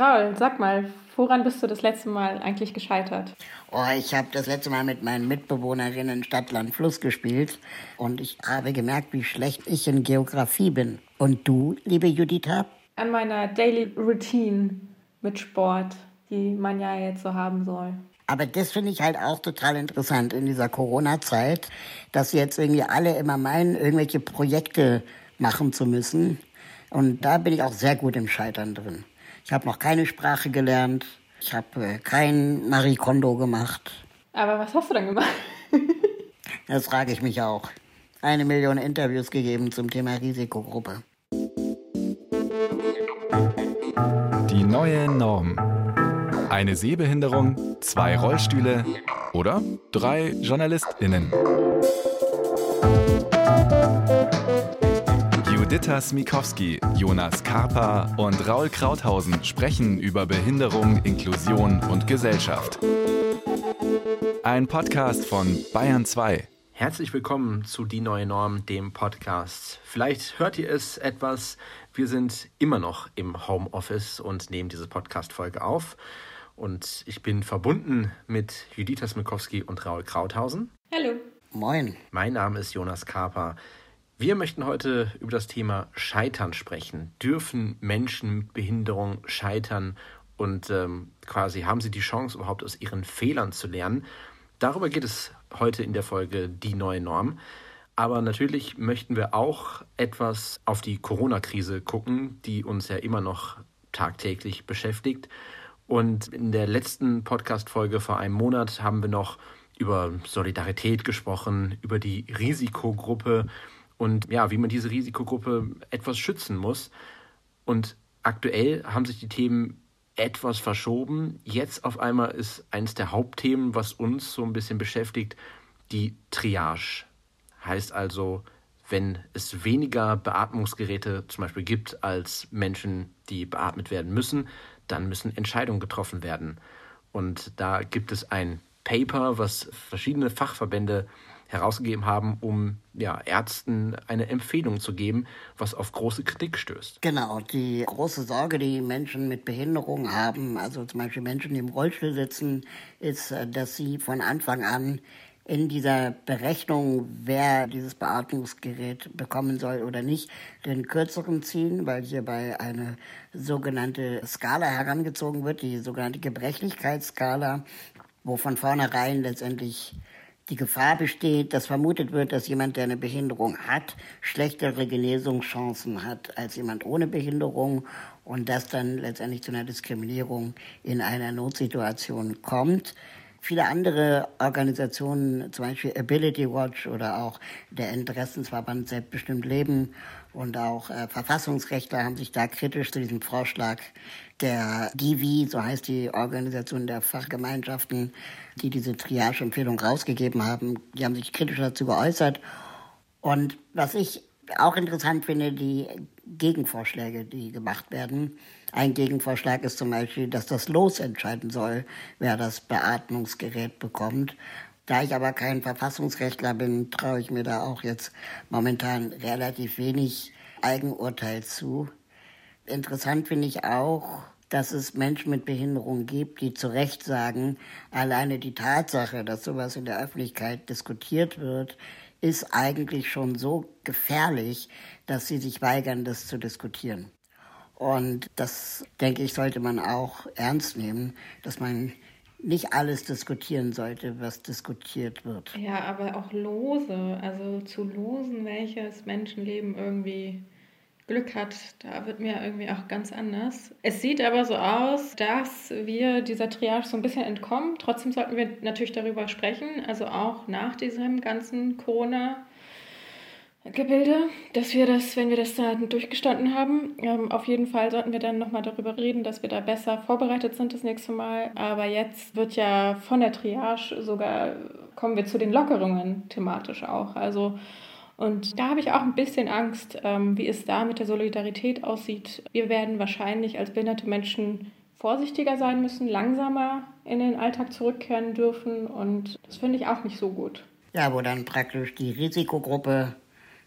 Raul, sag mal, woran bist du das letzte Mal eigentlich gescheitert? Oh, ich habe das letzte Mal mit meinen Mitbewohnerinnen Stadt, Land, Fluss gespielt und ich habe gemerkt, wie schlecht ich in Geografie bin. Und du, liebe Juditha? An meiner Daily Routine mit Sport, die man ja jetzt so haben soll. Aber das finde ich halt auch total interessant in dieser Corona-Zeit, dass jetzt irgendwie alle immer meinen, irgendwelche Projekte machen zu müssen. Und da bin ich auch sehr gut im Scheitern drin. Ich habe noch keine Sprache gelernt. Ich habe äh, kein Marie Kondo gemacht. Aber was hast du dann gemacht? das frage ich mich auch. Eine Million Interviews gegeben zum Thema Risikogruppe. Die neue Norm. Eine Sehbehinderung, zwei Rollstühle oder drei JournalistInnen. Juditha Smikowski, Jonas Karpa und Raul Krauthausen sprechen über Behinderung, Inklusion und Gesellschaft. Ein Podcast von Bayern 2. Herzlich willkommen zu Die neue Norm, dem Podcast. Vielleicht hört ihr es etwas, wir sind immer noch im Homeoffice und nehmen diese Podcast-Folge auf. Und ich bin verbunden mit Juditha Smikowski und Raul Krauthausen. Hallo. Moin. Mein Name ist Jonas Karpa. Wir möchten heute über das Thema Scheitern sprechen. Dürfen Menschen mit Behinderung scheitern und ähm, quasi haben sie die Chance, überhaupt aus ihren Fehlern zu lernen? Darüber geht es heute in der Folge Die neue Norm. Aber natürlich möchten wir auch etwas auf die Corona-Krise gucken, die uns ja immer noch tagtäglich beschäftigt. Und in der letzten Podcast-Folge vor einem Monat haben wir noch über Solidarität gesprochen, über die Risikogruppe und ja, wie man diese Risikogruppe etwas schützen muss. Und aktuell haben sich die Themen etwas verschoben. Jetzt auf einmal ist eines der Hauptthemen, was uns so ein bisschen beschäftigt, die Triage. Heißt also, wenn es weniger Beatmungsgeräte zum Beispiel gibt als Menschen, die beatmet werden müssen, dann müssen Entscheidungen getroffen werden. Und da gibt es ein Paper, was verschiedene Fachverbände herausgegeben haben, um ja, Ärzten eine Empfehlung zu geben, was auf große Kritik stößt. Genau, die große Sorge, die Menschen mit Behinderung haben, also zum Beispiel Menschen, die im Rollstuhl sitzen, ist, äh, dass sie von Anfang an in dieser Berechnung, wer dieses Beatmungsgerät bekommen soll oder nicht, den kürzeren ziehen, weil hierbei eine sogenannte Skala herangezogen wird, die sogenannte Gebrechlichkeitsskala, wo von vornherein letztendlich die Gefahr besteht, dass vermutet wird, dass jemand, der eine Behinderung hat, schlechtere Genesungschancen hat als jemand ohne Behinderung und das dann letztendlich zu einer Diskriminierung in einer Notsituation kommt. Viele andere Organisationen, zum Beispiel Ability Watch oder auch der Interessensverband Selbstbestimmt Leben und auch äh, Verfassungsrechtler haben sich da kritisch zu diesem Vorschlag der DIVI, so heißt die Organisation der Fachgemeinschaften, die diese Triage-Empfehlung rausgegeben haben, die haben sich kritisch dazu geäußert. Und was ich auch interessant finde, die Gegenvorschläge, die gemacht werden. Ein Gegenvorschlag ist zum Beispiel, dass das Los entscheiden soll, wer das Beatmungsgerät bekommt. Da ich aber kein Verfassungsrechtler bin, traue ich mir da auch jetzt momentan relativ wenig Eigenurteil zu. Interessant finde ich auch, dass es Menschen mit Behinderung gibt, die zu Recht sagen, alleine die Tatsache, dass sowas in der Öffentlichkeit diskutiert wird, ist eigentlich schon so gefährlich, dass sie sich weigern, das zu diskutieren. Und das, denke ich, sollte man auch ernst nehmen, dass man nicht alles diskutieren sollte, was diskutiert wird. Ja, aber auch lose, also zu losen, welches Menschenleben irgendwie Glück hat, da wird mir irgendwie auch ganz anders. Es sieht aber so aus, dass wir dieser Triage so ein bisschen entkommen. Trotzdem sollten wir natürlich darüber sprechen, also auch nach diesem ganzen Corona- Gebilde, dass wir das, wenn wir das da durchgestanden haben, ähm, auf jeden Fall sollten wir dann nochmal darüber reden, dass wir da besser vorbereitet sind das nächste Mal. Aber jetzt wird ja von der Triage sogar, kommen wir zu den Lockerungen thematisch auch. Also und da habe ich auch ein bisschen Angst, ähm, wie es da mit der Solidarität aussieht. Wir werden wahrscheinlich als behinderte Menschen vorsichtiger sein müssen, langsamer in den Alltag zurückkehren dürfen. Und das finde ich auch nicht so gut. Ja, wo dann praktisch die Risikogruppe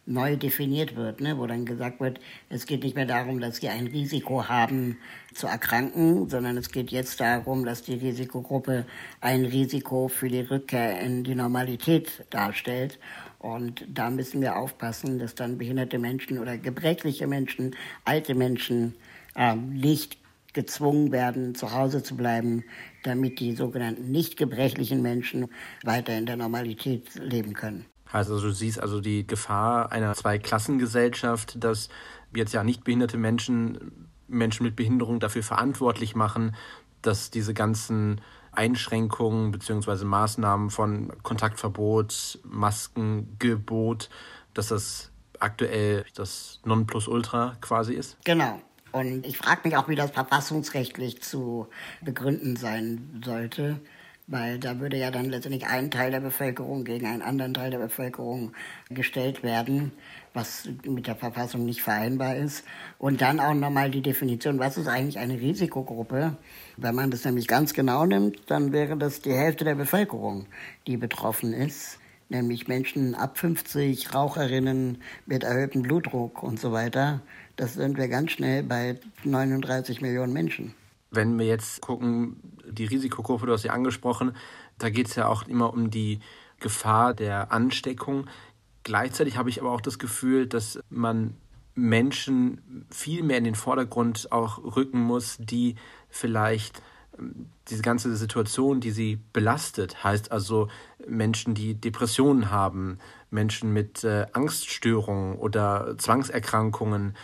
neu definiert wird, ne? wo dann gesagt wird, es geht nicht mehr darum, dass sie ein Risiko haben zu erkranken, sondern es geht jetzt darum, dass die Risikogruppe ein Risiko für die Rückkehr in die Normalität darstellt. Und da müssen wir aufpassen, dass dann behinderte Menschen oder gebrechliche Menschen, alte Menschen ähm, nicht gezwungen werden, zu Hause zu bleiben, damit die sogenannten nicht gebrechlichen Menschen weiter in der Normalität leben können. Also du siehst also die Gefahr einer Zweiklassengesellschaft, dass jetzt ja nicht behinderte Menschen Menschen mit Behinderung dafür verantwortlich machen, dass diese ganzen Einschränkungen bzw. Maßnahmen von Kontaktverbot, Maskengebot, dass das aktuell das Nonplusultra quasi ist? Genau. Und ich frage mich auch, wie das verfassungsrechtlich zu begründen sein sollte, weil da würde ja dann letztendlich ein Teil der Bevölkerung gegen einen anderen Teil der Bevölkerung gestellt werden, was mit der Verfassung nicht vereinbar ist. Und dann auch nochmal die Definition, was ist eigentlich eine Risikogruppe? Wenn man das nämlich ganz genau nimmt, dann wäre das die Hälfte der Bevölkerung, die betroffen ist nämlich Menschen ab 50, Raucherinnen mit erhöhtem Blutdruck und so weiter. Das sind wir ganz schnell bei 39 Millionen Menschen. Wenn wir jetzt gucken, die Risikogruppe, du hast sie angesprochen, da geht es ja auch immer um die Gefahr der Ansteckung. Gleichzeitig habe ich aber auch das Gefühl, dass man Menschen viel mehr in den Vordergrund auch rücken muss, die vielleicht ähm, diese ganze Situation, die sie belastet, heißt also Menschen, die Depressionen haben, Menschen mit äh, Angststörungen oder Zwangserkrankungen,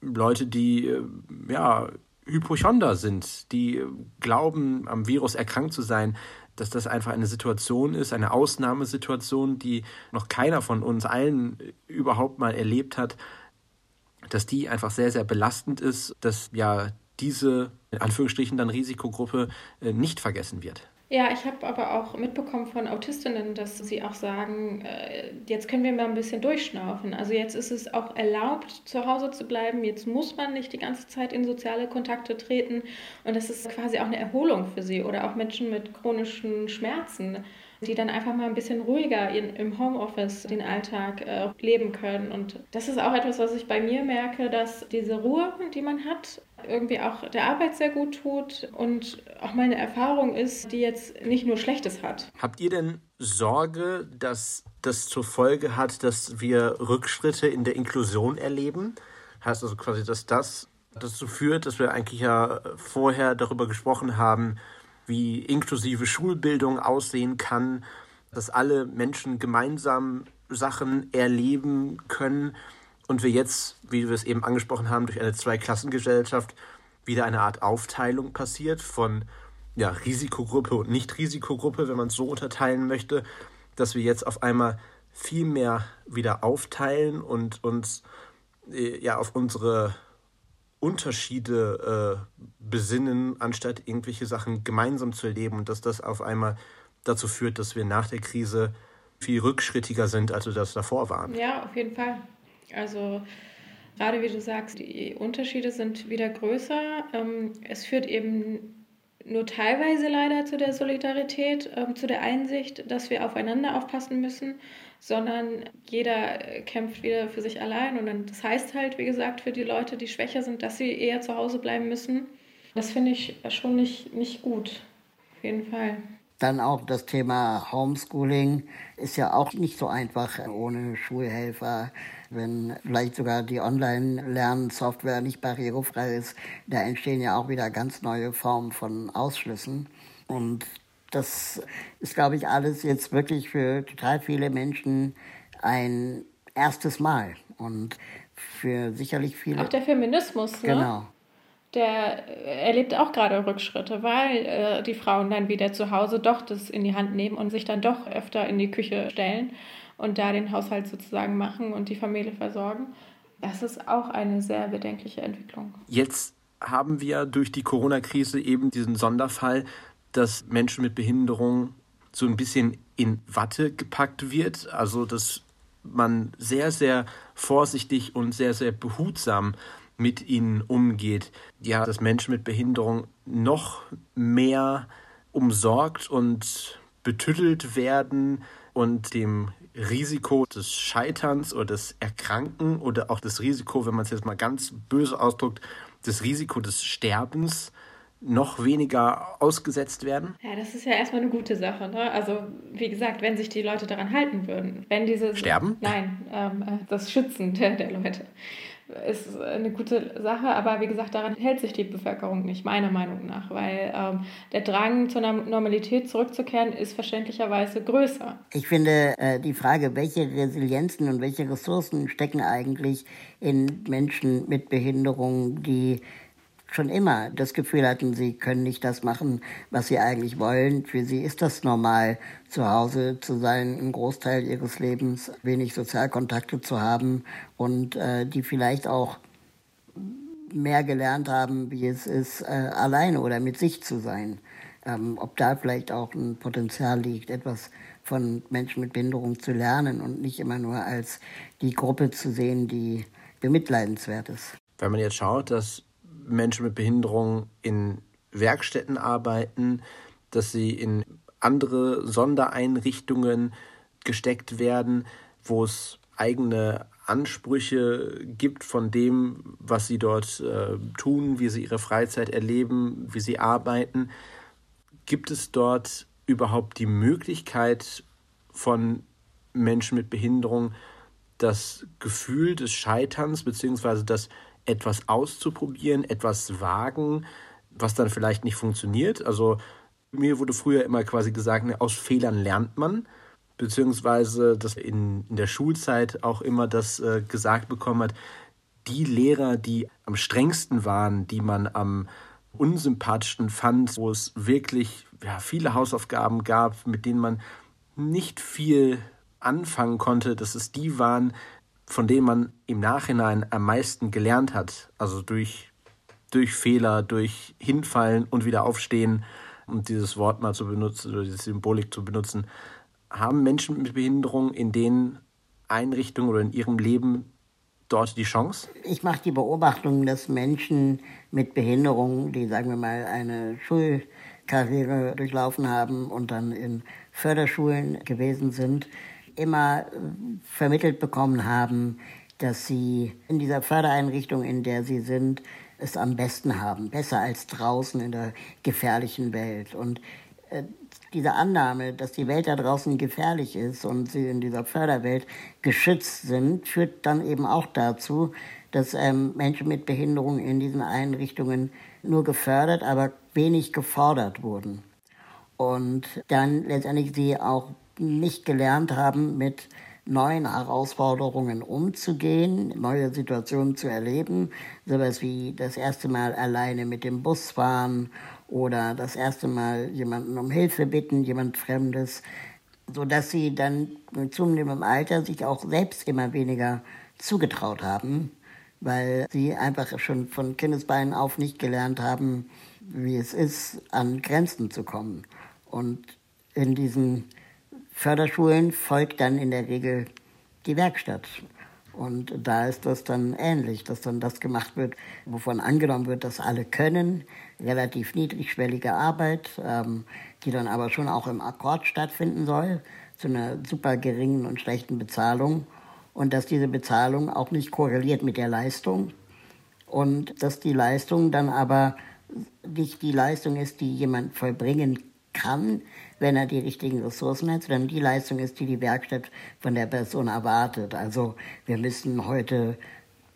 Leute, die äh, ja Hypochonder sind, die glauben, am Virus erkrankt zu sein, dass das einfach eine Situation ist, eine Ausnahmesituation, die noch keiner von uns allen überhaupt mal erlebt hat, dass die einfach sehr, sehr belastend ist, dass ja diese, in Anführungsstrichen, dann Risikogruppe äh, nicht vergessen wird. Ja, ich habe aber auch mitbekommen von Autistinnen, dass sie auch sagen, äh, jetzt können wir mal ein bisschen durchschnaufen. Also jetzt ist es auch erlaubt, zu Hause zu bleiben. Jetzt muss man nicht die ganze Zeit in soziale Kontakte treten. Und das ist quasi auch eine Erholung für sie oder auch Menschen mit chronischen Schmerzen die dann einfach mal ein bisschen ruhiger in, im Homeoffice den Alltag äh, leben können. Und das ist auch etwas, was ich bei mir merke, dass diese Ruhe, die man hat, irgendwie auch der Arbeit sehr gut tut und auch meine Erfahrung ist, die jetzt nicht nur Schlechtes hat. Habt ihr denn Sorge, dass das zur Folge hat, dass wir Rückschritte in der Inklusion erleben? Heißt also quasi, dass das dazu führt, dass wir eigentlich ja vorher darüber gesprochen haben, wie inklusive Schulbildung aussehen kann, dass alle Menschen gemeinsam Sachen erleben können und wir jetzt, wie wir es eben angesprochen haben, durch eine Zweiklassengesellschaft wieder eine Art Aufteilung passiert von ja, Risikogruppe und Nicht-Risikogruppe, wenn man es so unterteilen möchte, dass wir jetzt auf einmal viel mehr wieder aufteilen und uns äh, ja auf unsere Unterschiede äh, besinnen, anstatt irgendwelche Sachen gemeinsam zu erleben und dass das auf einmal dazu führt, dass wir nach der Krise viel rückschrittiger sind, als wir das davor waren. Ja, auf jeden Fall. Also gerade wie du sagst, die Unterschiede sind wieder größer. Ähm, es führt eben nur teilweise leider zu der Solidarität, ähm, zu der Einsicht, dass wir aufeinander aufpassen müssen sondern jeder äh, kämpft wieder für sich allein. Und dann, das heißt halt, wie gesagt, für die Leute, die schwächer sind, dass sie eher zu Hause bleiben müssen. Das finde ich schon nicht, nicht gut. Auf jeden Fall. Dann auch das Thema Homeschooling ist ja auch nicht so einfach ohne Schulhelfer. Wenn vielleicht sogar die Online-Lernsoftware nicht barrierefrei ist, da entstehen ja auch wieder ganz neue Formen von Ausschlüssen. Und das ist, glaube ich, alles jetzt wirklich für total viele Menschen ein erstes Mal. Und für sicherlich viele. Auch der Feminismus, ne? Genau. Der erlebt auch gerade Rückschritte, weil äh, die Frauen dann wieder zu Hause doch das in die Hand nehmen und sich dann doch öfter in die Küche stellen und da den Haushalt sozusagen machen und die Familie versorgen. Das ist auch eine sehr bedenkliche Entwicklung. Jetzt haben wir durch die Corona-Krise eben diesen Sonderfall, dass Menschen mit Behinderung so ein bisschen in Watte gepackt wird. Also dass man sehr, sehr vorsichtig und sehr, sehr behutsam mit ihnen umgeht. Ja, dass Menschen mit Behinderung noch mehr umsorgt und betüttelt werden und dem Risiko des Scheiterns oder des Erkranken oder auch das Risiko, wenn man es jetzt mal ganz böse ausdrückt, das Risiko des Sterbens noch weniger ausgesetzt werden? Ja, das ist ja erstmal eine gute Sache. Ne? Also, wie gesagt, wenn sich die Leute daran halten würden, wenn diese. Sterben? Nein, ähm, äh, das Schützen der, der Leute ist eine gute Sache, aber wie gesagt, daran hält sich die Bevölkerung nicht, meiner Meinung nach, weil ähm, der Drang zur Normalität zurückzukehren ist verständlicherweise größer. Ich finde äh, die Frage, welche Resilienzen und welche Ressourcen stecken eigentlich in Menschen mit Behinderung, die schon immer das Gefühl hatten, sie können nicht das machen, was sie eigentlich wollen. Für sie ist das normal, zu Hause zu sein, einen Großteil ihres Lebens wenig Sozialkontakte zu haben und äh, die vielleicht auch mehr gelernt haben, wie es ist, äh, alleine oder mit sich zu sein. Ähm, ob da vielleicht auch ein Potenzial liegt, etwas von Menschen mit Behinderung zu lernen und nicht immer nur als die Gruppe zu sehen, die bemitleidenswert ist. Wenn man jetzt schaut, dass Menschen mit Behinderung in Werkstätten arbeiten, dass sie in andere Sondereinrichtungen gesteckt werden, wo es eigene Ansprüche gibt von dem, was sie dort äh, tun, wie sie ihre Freizeit erleben, wie sie arbeiten. Gibt es dort überhaupt die Möglichkeit von Menschen mit Behinderung, das Gefühl des Scheiterns bzw. das etwas auszuprobieren, etwas wagen, was dann vielleicht nicht funktioniert. Also mir wurde früher immer quasi gesagt, ne, aus Fehlern lernt man, beziehungsweise dass in, in der Schulzeit auch immer das äh, gesagt bekommen hat, die Lehrer, die am strengsten waren, die man am unsympathischsten fand, wo es wirklich ja, viele Hausaufgaben gab, mit denen man nicht viel anfangen konnte, dass es die waren, von denen man im Nachhinein am meisten gelernt hat. Also durch, durch Fehler, durch Hinfallen und wieder aufstehen, um dieses Wort mal zu benutzen oder diese Symbolik zu benutzen, haben Menschen mit Behinderung in den Einrichtungen oder in ihrem Leben dort die Chance? Ich mache die Beobachtung, dass Menschen mit Behinderung, die sagen wir mal eine Schulkarriere durchlaufen haben und dann in Förderschulen gewesen sind, immer äh, vermittelt bekommen haben, dass sie in dieser Fördereinrichtung, in der sie sind, es am besten haben, besser als draußen in der gefährlichen Welt. Und äh, diese Annahme, dass die Welt da draußen gefährlich ist und sie in dieser Förderwelt geschützt sind, führt dann eben auch dazu, dass ähm, Menschen mit Behinderung in diesen Einrichtungen nur gefördert, aber wenig gefordert wurden. Und dann letztendlich sie auch nicht gelernt haben, mit neuen Herausforderungen umzugehen, neue Situationen zu erleben, sowas wie das erste Mal alleine mit dem Bus fahren oder das erste Mal jemanden um Hilfe bitten, jemand Fremdes, so dass sie dann mit zunehmendem Alter sich auch selbst immer weniger zugetraut haben, weil sie einfach schon von Kindesbeinen auf nicht gelernt haben, wie es ist, an Grenzen zu kommen. Und in diesen Förderschulen folgt dann in der Regel die Werkstatt. Und da ist das dann ähnlich, dass dann das gemacht wird, wovon angenommen wird, dass alle können. Relativ niedrigschwellige Arbeit, ähm, die dann aber schon auch im Akkord stattfinden soll, zu einer super geringen und schlechten Bezahlung. Und dass diese Bezahlung auch nicht korreliert mit der Leistung. Und dass die Leistung dann aber nicht die Leistung ist, die jemand vollbringen kann, wenn er die richtigen Ressourcen hat, sondern die Leistung ist, die die Werkstatt von der Person erwartet. Also wir müssen heute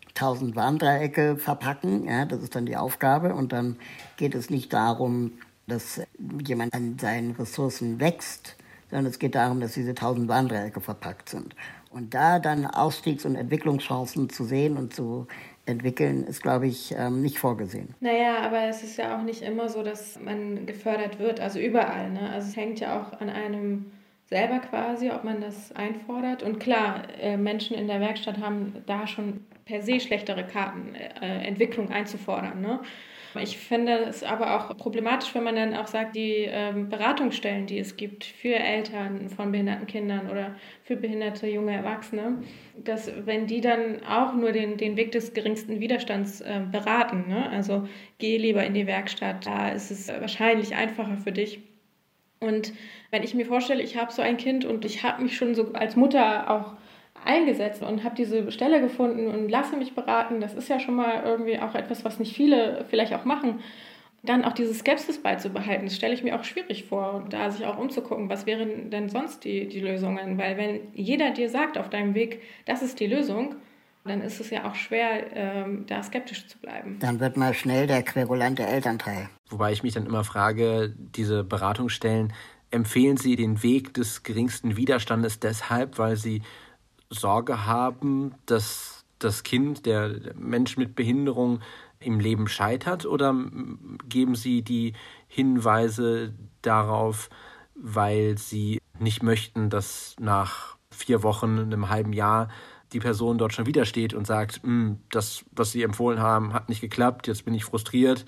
1000 Warndreiecke verpacken, ja, das ist dann die Aufgabe und dann geht es nicht darum, dass jemand an seinen Ressourcen wächst, sondern es geht darum, dass diese 1000 Warndreiecke verpackt sind. Und da dann Ausstiegs- und Entwicklungschancen zu sehen und zu entwickeln, ist, glaube ich, ähm, nicht vorgesehen. Naja, aber es ist ja auch nicht immer so, dass man gefördert wird, also überall. Ne? Also es hängt ja auch an einem selber quasi, ob man das einfordert. Und klar, äh, Menschen in der Werkstatt haben da schon per se schlechtere Karten, äh, Entwicklung einzufordern. Ne? Ich finde es aber auch problematisch, wenn man dann auch sagt, die ähm, Beratungsstellen, die es gibt für Eltern von behinderten Kindern oder für behinderte junge Erwachsene, dass wenn die dann auch nur den, den Weg des geringsten Widerstands äh, beraten, ne? also geh lieber in die Werkstatt, da ist es wahrscheinlich einfacher für dich Und wenn ich mir vorstelle, ich habe so ein Kind und ich habe mich schon so als Mutter auch eingesetzt und habe diese Stelle gefunden und lasse mich beraten, das ist ja schon mal irgendwie auch etwas, was nicht viele vielleicht auch machen. Dann auch diese Skepsis beizubehalten, das stelle ich mir auch schwierig vor. Und da sich auch umzugucken, was wären denn sonst die, die Lösungen? Weil wenn jeder dir sagt auf deinem Weg, das ist die Lösung, dann ist es ja auch schwer, ähm, da skeptisch zu bleiben. Dann wird mal schnell der querulante Elternteil. Wobei ich mich dann immer frage, diese Beratungsstellen, empfehlen Sie den Weg des geringsten Widerstandes deshalb, weil Sie Sorge haben, dass das Kind, der Mensch mit Behinderung im Leben scheitert? Oder geben Sie die Hinweise darauf, weil Sie nicht möchten, dass nach vier Wochen, einem halben Jahr die Person dort schon wieder steht und sagt, hm, das, was sie empfohlen haben, hat nicht geklappt, jetzt bin ich frustriert,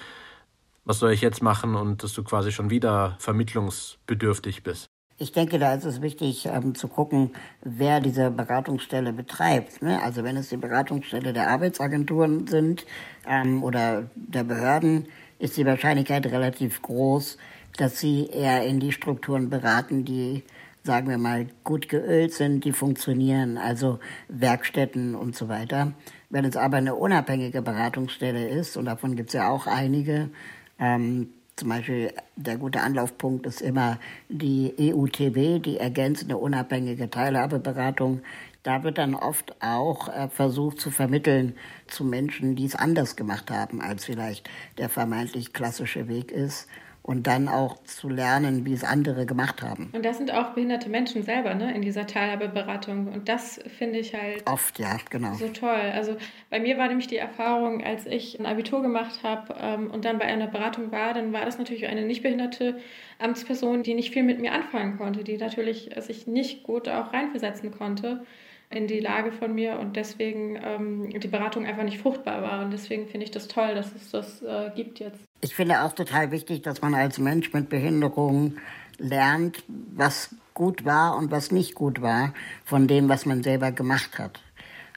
was soll ich jetzt machen und dass du quasi schon wieder vermittlungsbedürftig bist. Ich denke, da ist es wichtig ähm, zu gucken, wer diese Beratungsstelle betreibt. Ne? Also wenn es die Beratungsstelle der Arbeitsagenturen sind ähm, oder der Behörden, ist die Wahrscheinlichkeit relativ groß, dass sie eher in die Strukturen beraten, die sagen wir mal, gut geölt sind, die funktionieren, also Werkstätten und so weiter. Wenn es aber eine unabhängige Beratungsstelle ist, und davon gibt es ja auch einige, ähm, zum Beispiel der gute Anlaufpunkt ist immer die EUTB, die ergänzende unabhängige Teilhabeberatung. Da wird dann oft auch äh, versucht zu vermitteln zu Menschen, die es anders gemacht haben, als vielleicht der vermeintlich klassische Weg ist und dann auch zu lernen, wie es andere gemacht haben. Und das sind auch behinderte Menschen selber, ne, in dieser Teilhabeberatung. Und das finde ich halt oft, ja, genau. So toll. Also bei mir war nämlich die Erfahrung, als ich ein Abitur gemacht habe ähm, und dann bei einer Beratung war, dann war das natürlich eine nicht behinderte Amtsperson, die nicht viel mit mir anfangen konnte, die natürlich sich nicht gut auch reinversetzen konnte in die Lage von mir und deswegen ähm, die Beratung einfach nicht fruchtbar war. Und deswegen finde ich das toll, dass es das äh, gibt jetzt. Ich finde auch total wichtig, dass man als Mensch mit Behinderung lernt, was gut war und was nicht gut war von dem, was man selber gemacht hat.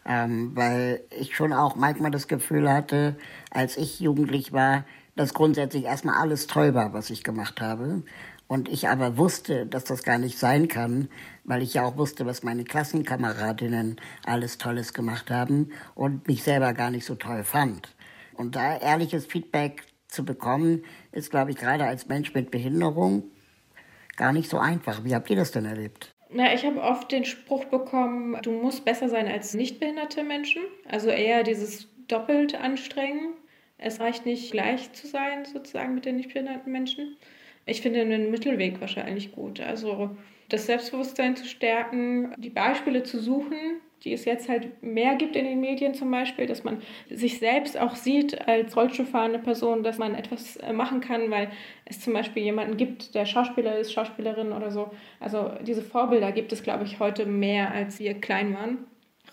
Ähm, weil ich schon auch manchmal das Gefühl hatte, als ich jugendlich war, dass grundsätzlich erstmal alles toll war, was ich gemacht habe. Und ich aber wusste, dass das gar nicht sein kann, weil ich ja auch wusste, was meine Klassenkameradinnen alles Tolles gemacht haben und mich selber gar nicht so toll fand. Und da ehrliches Feedback zu bekommen, ist, glaube ich, gerade als Mensch mit Behinderung gar nicht so einfach. Wie habt ihr das denn erlebt? Na, ich habe oft den Spruch bekommen, du musst besser sein als nichtbehinderte Menschen. Also eher dieses doppelt anstrengen. Es reicht nicht gleich zu sein, sozusagen, mit den nichtbehinderten Menschen. Ich finde einen Mittelweg wahrscheinlich gut. Also das Selbstbewusstsein zu stärken, die Beispiele zu suchen, die es jetzt halt mehr gibt in den Medien zum Beispiel, dass man sich selbst auch sieht als Rollstuhlfahrende Person, dass man etwas äh, machen kann, weil es zum Beispiel jemanden gibt, der Schauspieler ist, Schauspielerin oder so. Also diese Vorbilder gibt es, glaube ich, heute mehr, als wir klein waren.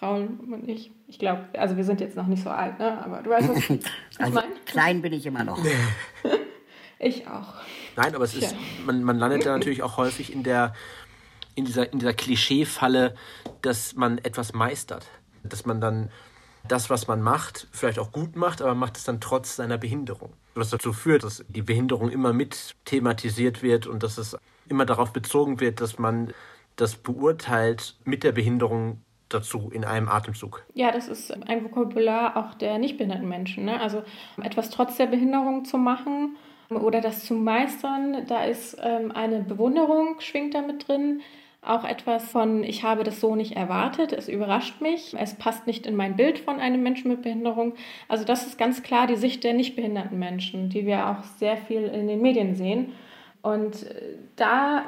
Raul und ich. Ich glaube, also wir sind jetzt noch nicht so alt, ne? aber du weißt, was ich also, meine. Klein bin ich immer noch. ich auch. Nein, aber es ist, man, man landet da natürlich auch häufig in der, in dieser, in dieser Klischeefalle, dass man etwas meistert. Dass man dann das, was man macht, vielleicht auch gut macht, aber macht es dann trotz seiner Behinderung. Was dazu führt, dass die Behinderung immer mit thematisiert wird und dass es immer darauf bezogen wird, dass man das beurteilt mit der Behinderung dazu in einem Atemzug. Ja, das ist ein Vokabular auch der nicht behinderten Menschen. Ne? Also etwas trotz der Behinderung zu machen oder das zu meistern, da ist ähm, eine Bewunderung, schwingt damit drin. Auch etwas von, ich habe das so nicht erwartet, es überrascht mich, es passt nicht in mein Bild von einem Menschen mit Behinderung. Also das ist ganz klar die Sicht der nicht behinderten Menschen, die wir auch sehr viel in den Medien sehen. Und äh, da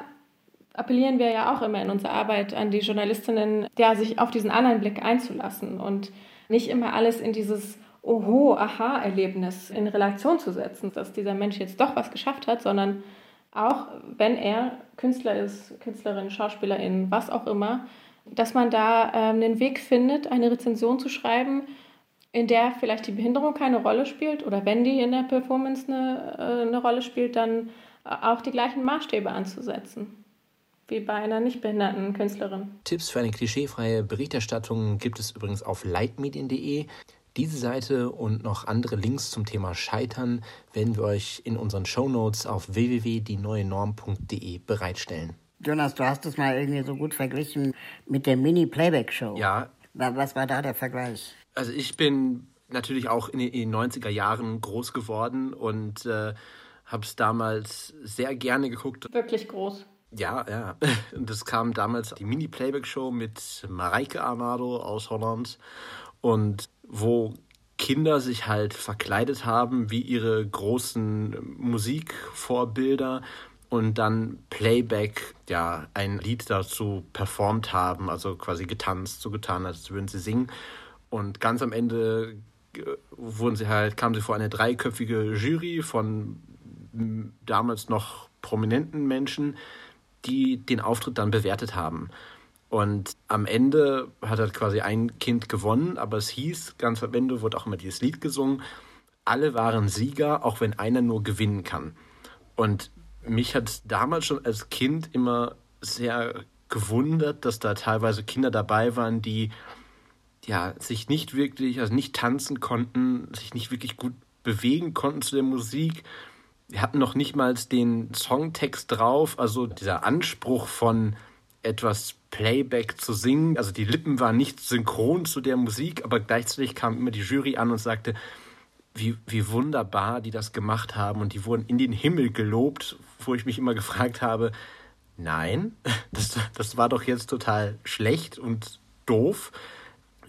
appellieren wir ja auch immer in unserer Arbeit an die Journalistinnen, ja, sich auf diesen anderen Blick einzulassen und nicht immer alles in dieses Oho, Aha-Erlebnis in Relation zu setzen, dass dieser Mensch jetzt doch was geschafft hat, sondern auch wenn er Künstler ist, Künstlerin, Schauspielerin, was auch immer, dass man da äh, einen Weg findet, eine Rezension zu schreiben, in der vielleicht die Behinderung keine Rolle spielt oder wenn die in der Performance eine, äh, eine Rolle spielt, dann auch die gleichen Maßstäbe anzusetzen wie bei einer nicht behinderten Künstlerin. Tipps für eine klischeefreie Berichterstattung gibt es übrigens auf leitmedien.de. Diese Seite und noch andere Links zum Thema Scheitern werden wir euch in unseren Shownotes auf www.dieneuenorm.de bereitstellen. Jonas, du hast es mal irgendwie so gut verglichen mit der Mini-Playback-Show. Ja. Was war da der Vergleich? Also ich bin natürlich auch in den 90er Jahren groß geworden und äh, habe es damals sehr gerne geguckt. Wirklich groß. Ja, ja. Das kam damals die Mini-Playback-Show mit Mareike Arnado aus Holland und wo Kinder sich halt verkleidet haben wie ihre großen Musikvorbilder und dann Playback, ja, ein Lied dazu performt haben, also quasi getanzt, so getan, als würden sie singen. Und ganz am Ende äh, wurden sie halt, kamen sie vor eine dreiköpfige Jury von damals noch prominenten Menschen, die den Auftritt dann bewertet haben. Und am Ende hat halt quasi ein Kind gewonnen, aber es hieß, ganz am Ende wurde auch immer dieses Lied gesungen, alle waren Sieger, auch wenn einer nur gewinnen kann. Und mich hat damals schon als Kind immer sehr gewundert, dass da teilweise Kinder dabei waren, die ja sich nicht wirklich, also nicht tanzen konnten, sich nicht wirklich gut bewegen konnten zu der Musik. Wir hatten noch nicht mal den Songtext drauf, also dieser Anspruch von etwas Playback zu singen. Also die Lippen waren nicht synchron zu der Musik, aber gleichzeitig kam immer die Jury an und sagte, wie, wie wunderbar die das gemacht haben und die wurden in den Himmel gelobt, wo ich mich immer gefragt habe, nein, das, das war doch jetzt total schlecht und doof.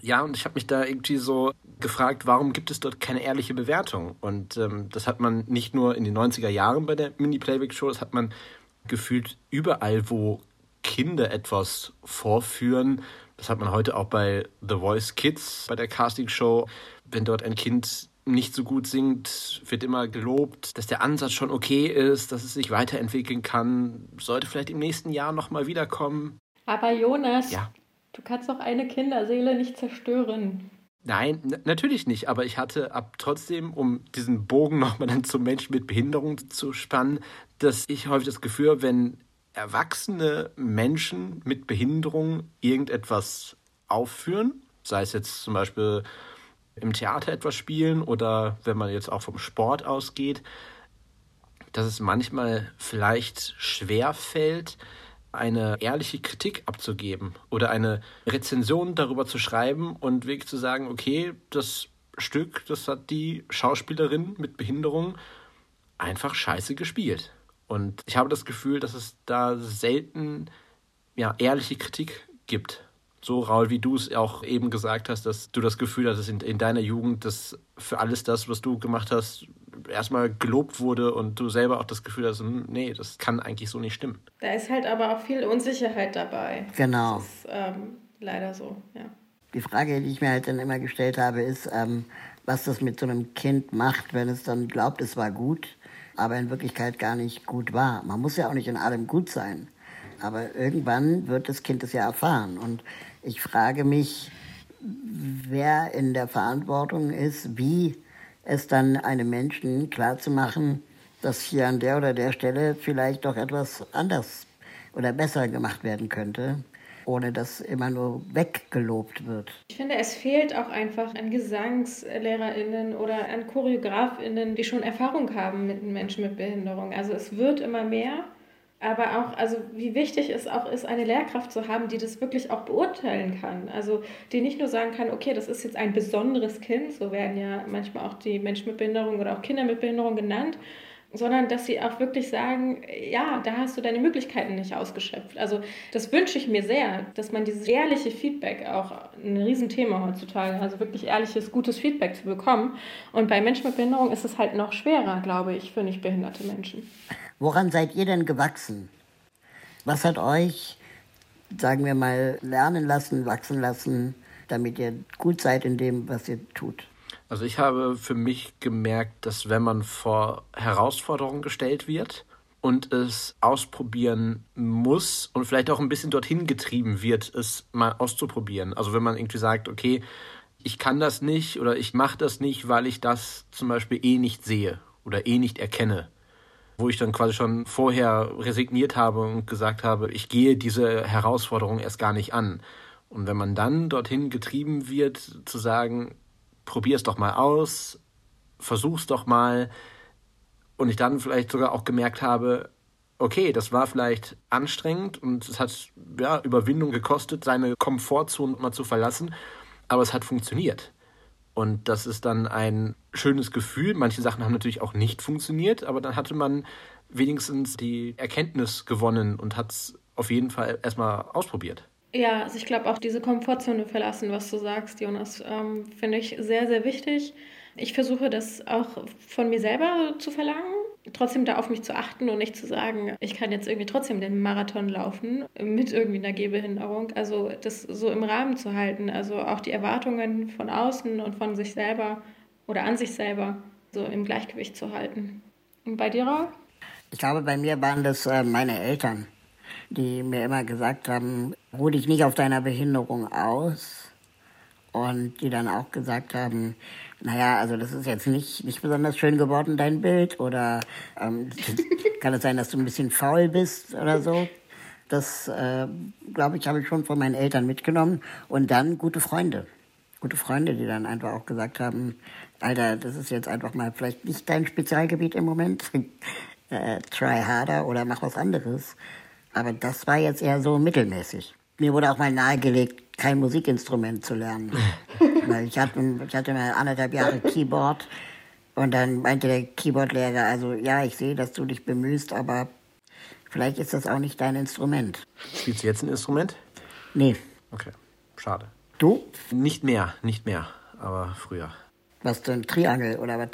Ja, und ich habe mich da irgendwie so gefragt, warum gibt es dort keine ehrliche Bewertung? Und ähm, das hat man nicht nur in den 90er Jahren bei der Mini-Playback-Show, das hat man gefühlt überall, wo Kinder etwas vorführen. Das hat man heute auch bei The Voice Kids, bei der Casting-Show. Wenn dort ein Kind nicht so gut singt, wird immer gelobt, dass der Ansatz schon okay ist, dass es sich weiterentwickeln kann, sollte vielleicht im nächsten Jahr nochmal wiederkommen. Aber Jonas, ja. du kannst doch eine Kinderseele nicht zerstören. Nein, natürlich nicht, aber ich hatte ab trotzdem, um diesen Bogen nochmal dann zum Menschen mit Behinderung zu spannen, dass ich häufig das Gefühl wenn erwachsene Menschen mit Behinderung irgendetwas aufführen, sei es jetzt zum Beispiel im Theater etwas spielen oder wenn man jetzt auch vom Sport ausgeht, dass es manchmal vielleicht schwer fällt, eine ehrliche Kritik abzugeben oder eine Rezension darüber zu schreiben und wirklich zu sagen, okay, das Stück, das hat die Schauspielerin mit Behinderung einfach scheiße gespielt. Und ich habe das Gefühl, dass es da selten ja, ehrliche Kritik gibt so, Raul, wie du es auch eben gesagt hast, dass du das Gefühl hast, dass in, in deiner Jugend, dass für alles das, was du gemacht hast, erstmal gelobt wurde und du selber auch das Gefühl hast, hm, nee, das kann eigentlich so nicht stimmen. Da ist halt aber auch viel Unsicherheit dabei. Genau. Das ist ähm, leider so, ja. Die Frage, die ich mir halt dann immer gestellt habe, ist, ähm, was das mit so einem Kind macht, wenn es dann glaubt, es war gut, aber in Wirklichkeit gar nicht gut war. Man muss ja auch nicht in allem gut sein. Aber irgendwann wird das Kind es ja erfahren. Und ich frage mich, wer in der Verantwortung ist, wie es dann einem Menschen klarzumachen, dass hier an der oder der Stelle vielleicht doch etwas anders oder besser gemacht werden könnte, ohne dass immer nur weggelobt wird. Ich finde, es fehlt auch einfach an GesangslehrerInnen oder an ChoreografInnen, die schon Erfahrung haben mit Menschen mit Behinderung. Also es wird immer mehr aber auch, also wie wichtig es auch ist, eine Lehrkraft zu haben, die das wirklich auch beurteilen kann. Also die nicht nur sagen kann, okay, das ist jetzt ein besonderes Kind, so werden ja manchmal auch die Menschen mit Behinderung oder auch Kinder mit Behinderung genannt, sondern dass sie auch wirklich sagen, ja, da hast du deine Möglichkeiten nicht ausgeschöpft. Also das wünsche ich mir sehr, dass man dieses ehrliche Feedback auch ein Riesenthema heutzutage, also wirklich ehrliches, gutes Feedback zu bekommen. Und bei Menschen mit Behinderung ist es halt noch schwerer, glaube ich, für nicht behinderte Menschen. Woran seid ihr denn gewachsen? Was hat euch, sagen wir mal, lernen lassen, wachsen lassen, damit ihr gut seid in dem, was ihr tut? Also ich habe für mich gemerkt, dass wenn man vor Herausforderungen gestellt wird und es ausprobieren muss und vielleicht auch ein bisschen dorthin getrieben wird, es mal auszuprobieren. Also wenn man irgendwie sagt, okay, ich kann das nicht oder ich mache das nicht, weil ich das zum Beispiel eh nicht sehe oder eh nicht erkenne. Wo ich dann quasi schon vorher resigniert habe und gesagt habe, ich gehe diese Herausforderung erst gar nicht an. Und wenn man dann dorthin getrieben wird, zu sagen, probier es doch mal aus, versuch's doch mal. Und ich dann vielleicht sogar auch gemerkt habe, okay, das war vielleicht anstrengend und es hat ja, Überwindung gekostet, seine Komfortzone mal zu verlassen, aber es hat funktioniert. Und das ist dann ein schönes Gefühl. Manche Sachen haben natürlich auch nicht funktioniert, aber dann hatte man wenigstens die Erkenntnis gewonnen und hat es auf jeden Fall erstmal ausprobiert. Ja, also ich glaube auch diese Komfortzone verlassen, was du sagst, Jonas, ähm, finde ich sehr, sehr wichtig. Ich versuche das auch von mir selber zu verlangen, trotzdem da auf mich zu achten und nicht zu sagen, ich kann jetzt irgendwie trotzdem den Marathon laufen mit irgendwie einer Gehbehinderung. Also das so im Rahmen zu halten, also auch die Erwartungen von außen und von sich selber oder an sich selber so im Gleichgewicht zu halten. Und bei dir, Raul? Ich glaube, bei mir waren das äh, meine Eltern, die mir immer gesagt haben, ruh dich nicht auf deiner Behinderung aus. Und die dann auch gesagt haben, naja, also das ist jetzt nicht, nicht besonders schön geworden, dein Bild. Oder ähm, kann es sein, dass du ein bisschen faul bist oder so. Das, äh, glaube ich, habe ich schon von meinen Eltern mitgenommen. Und dann gute Freunde. Gute Freunde, die dann einfach auch gesagt haben, Alter, das ist jetzt einfach mal vielleicht nicht dein Spezialgebiet im Moment. äh, try harder oder mach was anderes. Aber das war jetzt eher so mittelmäßig. Mir wurde auch mal nahegelegt, kein Musikinstrument zu lernen. Weil ich hatte, ich hatte mal anderthalb Jahre Keyboard und dann meinte der Keyboardlehrer, also ja, ich sehe, dass du dich bemühst, aber vielleicht ist das auch nicht dein Instrument. Spielst du jetzt ein Instrument? Nee. Okay, schade. Du? Nicht mehr, nicht mehr, aber früher. Was denn, Triangel oder was?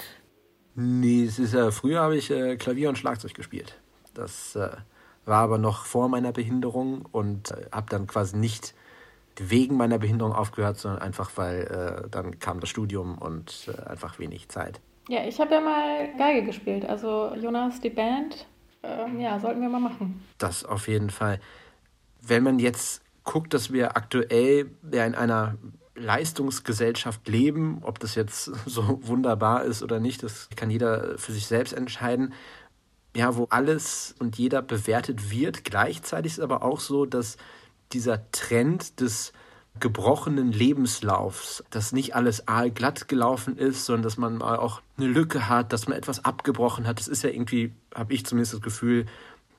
Nee, es ist ja, früher habe ich äh, Klavier und Schlagzeug gespielt. Das äh, war aber noch vor meiner Behinderung und äh, habe dann quasi nicht wegen meiner Behinderung aufgehört, sondern einfach, weil äh, dann kam das Studium und äh, einfach wenig Zeit. Ja, ich habe ja mal Geige gespielt. Also Jonas, die Band, ähm, ja, sollten wir mal machen. Das auf jeden Fall. Wenn man jetzt guckt, dass wir aktuell ja in einer Leistungsgesellschaft leben, ob das jetzt so wunderbar ist oder nicht, das kann jeder für sich selbst entscheiden. Ja, wo alles und jeder bewertet wird. Gleichzeitig ist es aber auch so, dass dieser Trend des gebrochenen Lebenslaufs, dass nicht alles aalglatt gelaufen ist, sondern dass man mal auch eine Lücke hat, dass man etwas abgebrochen hat. Das ist ja irgendwie, habe ich zumindest das Gefühl,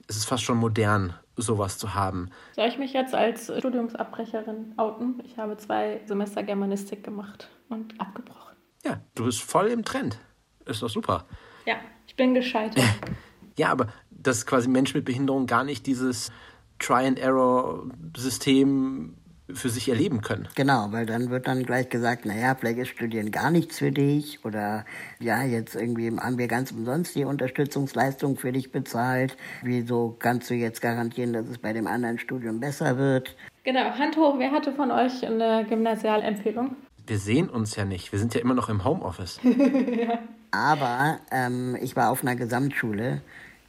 es ist fast schon modern, sowas zu haben. Soll ich mich jetzt als Studiumsabbrecherin outen? Ich habe zwei Semester Germanistik gemacht und abgebrochen. Ja, du bist voll im Trend. Ist doch super. Ja, ich bin gescheitert. ja, aber dass quasi Menschen mit Behinderung gar nicht dieses Try-and-Error-System für sich erleben können. Genau, weil dann wird dann gleich gesagt, naja, vielleicht ist Studieren gar nichts für dich oder ja, jetzt irgendwie haben wir ganz umsonst die Unterstützungsleistung für dich bezahlt. Wieso kannst du jetzt garantieren, dass es bei dem anderen Studium besser wird? Genau, Hand hoch, wer hatte von euch eine Gymnasialempfehlung? Wir sehen uns ja nicht, wir sind ja immer noch im Homeoffice. ja. Aber ähm, ich war auf einer Gesamtschule,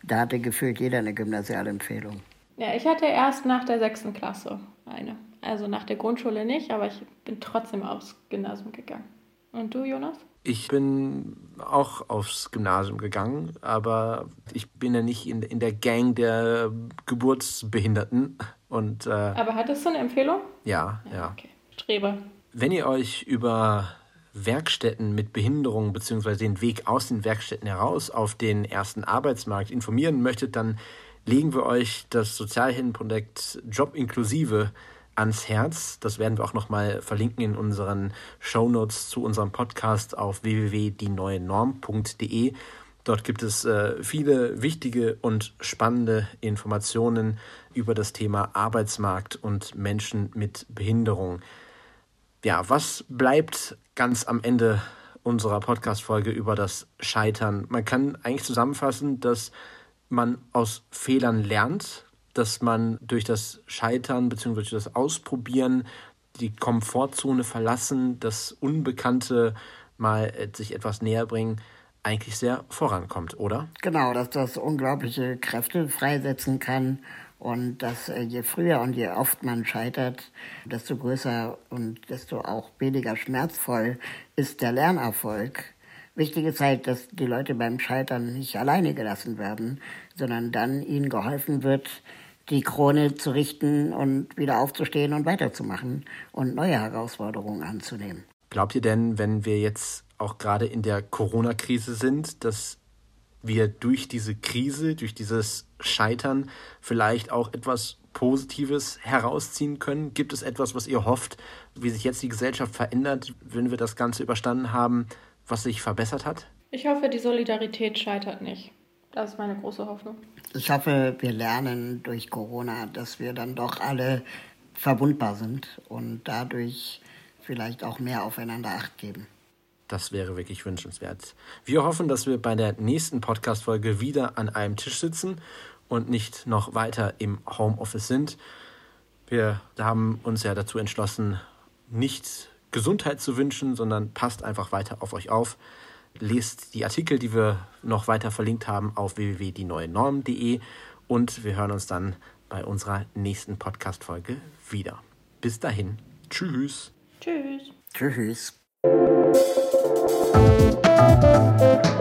da hatte gefühlt jeder eine Gymnasialempfehlung. Ja, ich hatte erst nach der sechsten Klasse eine. Also nach der Grundschule nicht, aber ich bin trotzdem aufs Gymnasium gegangen. Und du, Jonas? Ich bin auch aufs Gymnasium gegangen, aber ich bin ja nicht in, in der Gang der Geburtsbehinderten. Und, äh, aber hattest du eine Empfehlung? Ja, ja. ja. Okay, Streber. Wenn ihr euch über Werkstätten mit Behinderung bzw. den Weg aus den Werkstätten heraus auf den ersten Arbeitsmarkt informieren möchtet, dann legen wir euch das Sozialhilfenprojekt Job inklusive ans Herz. Das werden wir auch nochmal verlinken in unseren Shownotes zu unserem Podcast auf www.dieneuenorm.de. Dort gibt es äh, viele wichtige und spannende Informationen über das Thema Arbeitsmarkt und Menschen mit Behinderung. Ja, was bleibt ganz am Ende unserer Podcast-Folge über das Scheitern? Man kann eigentlich zusammenfassen, dass man aus Fehlern lernt, dass man durch das Scheitern bzw. durch das Ausprobieren die Komfortzone verlassen, das Unbekannte mal äh, sich etwas näher bringen, eigentlich sehr vorankommt, oder? Genau, dass das unglaubliche Kräfte freisetzen kann und dass äh, je früher und je oft man scheitert, desto größer und desto auch weniger schmerzvoll ist der Lernerfolg. Wichtig ist halt, dass die Leute beim Scheitern nicht alleine gelassen werden, sondern dann ihnen geholfen wird, die Krone zu richten und wieder aufzustehen und weiterzumachen und neue Herausforderungen anzunehmen. Glaubt ihr denn, wenn wir jetzt auch gerade in der Corona-Krise sind, dass wir durch diese Krise, durch dieses Scheitern vielleicht auch etwas Positives herausziehen können? Gibt es etwas, was ihr hofft, wie sich jetzt die Gesellschaft verändert, wenn wir das Ganze überstanden haben, was sich verbessert hat? Ich hoffe, die Solidarität scheitert nicht. Das ist meine große Hoffnung. Ich hoffe, wir lernen durch Corona, dass wir dann doch alle verwundbar sind und dadurch vielleicht auch mehr aufeinander Acht geben. Das wäre wirklich wünschenswert. Wir hoffen, dass wir bei der nächsten Podcast-Folge wieder an einem Tisch sitzen und nicht noch weiter im Homeoffice sind. Wir haben uns ja dazu entschlossen, nicht Gesundheit zu wünschen, sondern passt einfach weiter auf euch auf. Lest die Artikel, die wir noch weiter verlinkt haben, auf www.dieneuenorm.de und wir hören uns dann bei unserer nächsten Podcast-Folge wieder. Bis dahin. Tschüss. Tschüss. Tschüss. Thank you.